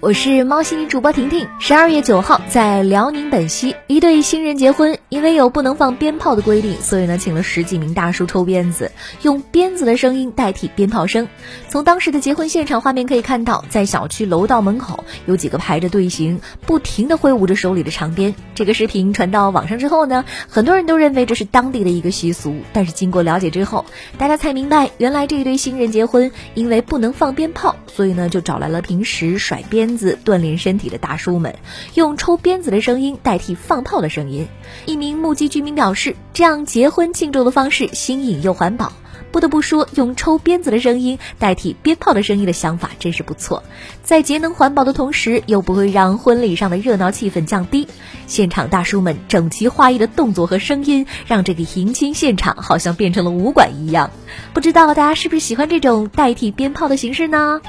我是猫系女主播婷婷。十二月九号，在辽宁本溪，一对新人结婚，因为有不能放鞭炮的规定，所以呢，请了十几名大叔抽鞭子，用鞭子的声音代替鞭炮声。从当时的结婚现场画面可以看到，在小区楼道门口有几个排着队形，不停的挥舞着手里的长鞭。这个视频传到网上之后呢，很多人都认为这是当地的一个习俗，但是经过了解之后，大家才明白，原来这一对新人结婚，因为不能放鞭炮，所以呢，就找来了平时甩鞭。鞭子锻炼身体的大叔们，用抽鞭子的声音代替放炮的声音。一名目击居民表示，这样结婚庆祝的方式新颖又环保。不得不说，用抽鞭子的声音代替鞭炮的声音的想法真是不错，在节能环保的同时，又不会让婚礼上的热闹气氛降低。现场大叔们整齐划一的动作和声音，让这个迎亲现场好像变成了武馆一样。不知道大家是不是喜欢这种代替鞭炮的形式呢？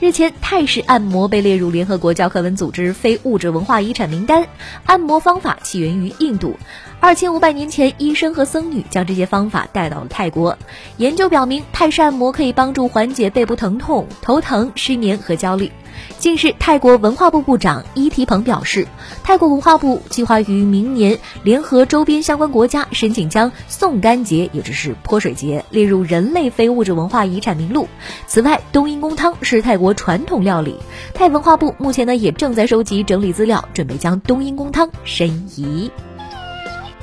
日前，泰式按摩被列入联合国教科文组织非物质文化遗产名单。按摩方法起源于印度，二千五百年前，医生和僧女将这些方法带到了泰国。研究表明，泰式按摩可以帮助缓解背部疼痛、头疼、失眠和焦虑。近日，泰国文化部部长伊提蓬表示，泰国文化部计划于明年联合周边相关国家申请将宋干节，也就是泼水节，列入人类非物质文化遗产名录。此外，冬阴功汤是泰国传统料理，泰文化部目前呢也正在收集整理资料，准备将冬阴功汤申遗。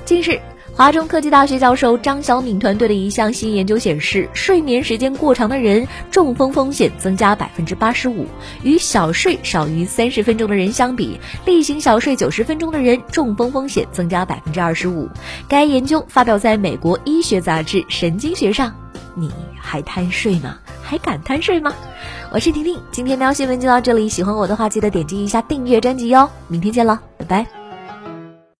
近日。华中科技大学教授张小敏团队的一项新研究显示，睡眠时间过长的人中风风险增加百分之八十五，与小睡少于三十分钟的人相比，例行小睡九十分钟的人中风风险增加百分之二十五。该研究发表在美国医学杂志《神经学》上。你还贪睡吗？还敢贪睡吗？我是婷婷，今天喵新闻就到这里。喜欢我的话，记得点击一下订阅专辑哟。明天见了，拜拜。